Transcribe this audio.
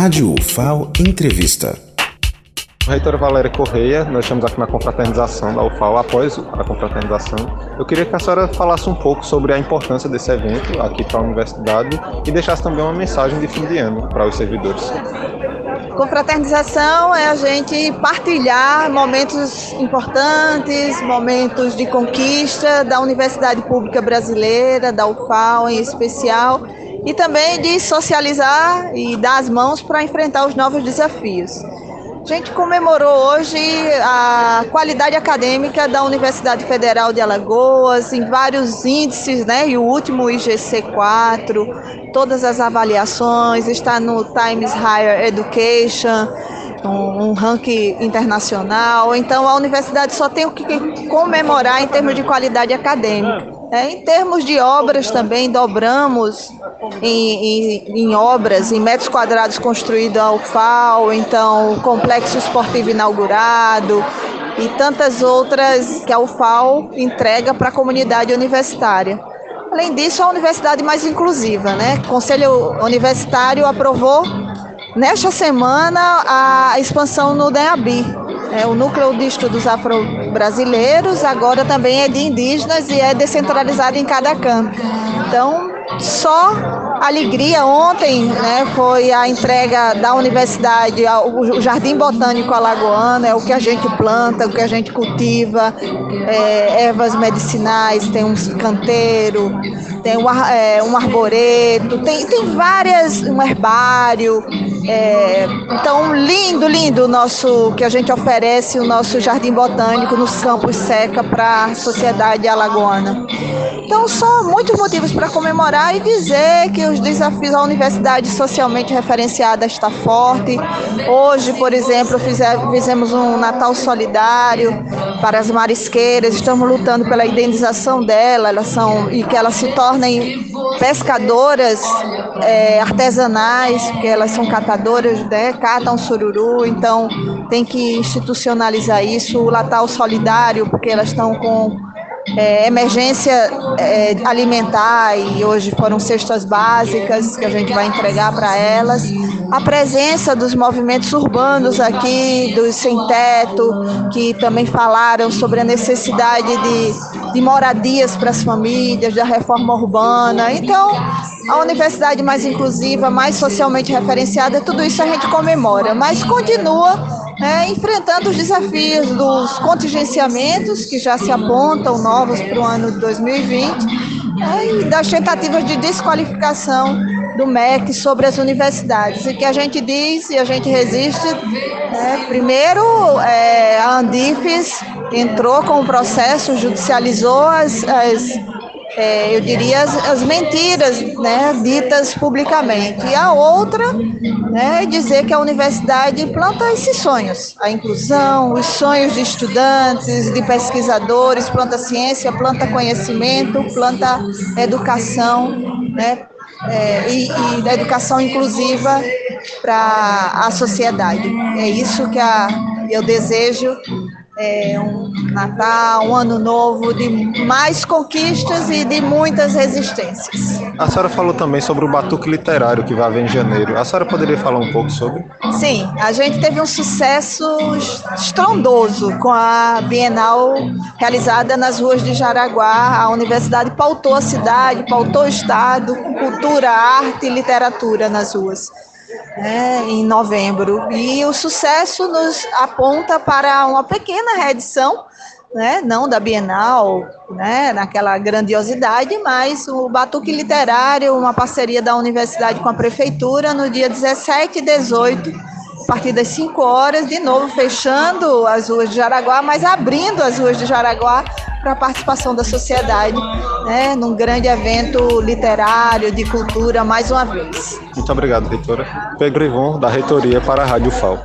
Rádio UFAO Entrevista. Reitora Valéria Correia, nós estamos aqui na confraternização da UFAO, após a confraternização. Eu queria que a senhora falasse um pouco sobre a importância desse evento aqui para a universidade e deixasse também uma mensagem de fim de ano para os servidores. Confraternização é a gente partilhar momentos importantes, momentos de conquista da Universidade Pública Brasileira, da UFAO em especial, e também de socializar e dar as mãos para enfrentar os novos desafios. A gente comemorou hoje a qualidade acadêmica da Universidade Federal de Alagoas em vários índices, né? E o último IGC4, todas as avaliações, está no Times Higher Education, um, um ranking internacional. Então a universidade só tem o que comemorar em termos de qualidade acadêmica. É, em termos de obras também, dobramos em, em, em, obras, em metros quadrados construído a UFAO, então o complexo esportivo inaugurado e tantas outras que a UFAO entrega para a comunidade universitária. Além disso, a universidade mais inclusiva, né? O Conselho Universitário aprovou nesta semana a expansão no DEABI, é, o núcleo de estudos afro-brasileiros agora também é de indígenas e é descentralizado em cada campo. Então, só alegria. Ontem né, foi a entrega da universidade, o Jardim Botânico Alagoano, é o que a gente planta, o que a gente cultiva, é, ervas medicinais, tem um canteiro, tem um, é, um arboreto, tem, tem várias, um herbário. É, lindo, lindo o nosso que a gente oferece, o nosso jardim botânico nos campos seca para a sociedade alagoana. Então, são muitos motivos para comemorar e dizer que os desafios da universidade socialmente referenciada está forte. Hoje, por exemplo, fizemos um Natal solidário para as marisqueiras, estamos lutando pela indenização dela, elas são e que elas se tornem pescadoras é, artesanais, porque elas são catadoras, né, catam sururu, então tem que institucionalizar isso, o Natal solidário, porque elas estão com é, emergência é, alimentar e hoje foram cestas básicas que a gente vai entregar para elas. A presença dos movimentos urbanos aqui, dos sem teto, que também falaram sobre a necessidade de, de moradias para as famílias, da reforma urbana. Então, a universidade mais inclusiva, mais socialmente referenciada, tudo isso a gente comemora, mas continua é, enfrentando os desafios dos contingenciamentos que já se apontam novos para o ano de 2020 é, e das tentativas de desqualificação do MEC sobre as universidades. E que a gente diz e a gente resiste. É, primeiro, é, a Andifes entrou com o processo, judicializou as, as é, eu diria, as, as, mentiras né, ditas publicamente. E a outra né, é dizer que a universidade planta esses sonhos, a inclusão, os sonhos de estudantes, de pesquisadores, planta ciência, planta conhecimento, planta educação, né, é, e, e da educação inclusiva para a sociedade. É isso que a, eu desejo é, um Natal, um ano novo de mais conquistas e de muitas resistências. A senhora falou também sobre o Batuque Literário que vai haver em janeiro. A senhora poderia falar um pouco sobre? Sim, a gente teve um sucesso estrondoso com a Bienal realizada nas ruas de Jaraguá. A universidade pautou a cidade, pautou o estado, com cultura, arte e literatura nas ruas né, em novembro. E o sucesso nos aponta para uma pequena reedição, né, não da Bienal, né, naquela grandiosidade, mas o Batuque Literário, uma parceria da universidade com a prefeitura, no dia 17 e 18, a partir das 5 horas, de novo fechando as ruas de Jaraguá, mas abrindo as ruas de Jaraguá para a participação da sociedade, né, num grande evento literário, de cultura, mais uma vez. Muito obrigado, reitora. Pedro Ivon, da Reitoria para a Rádio FAO.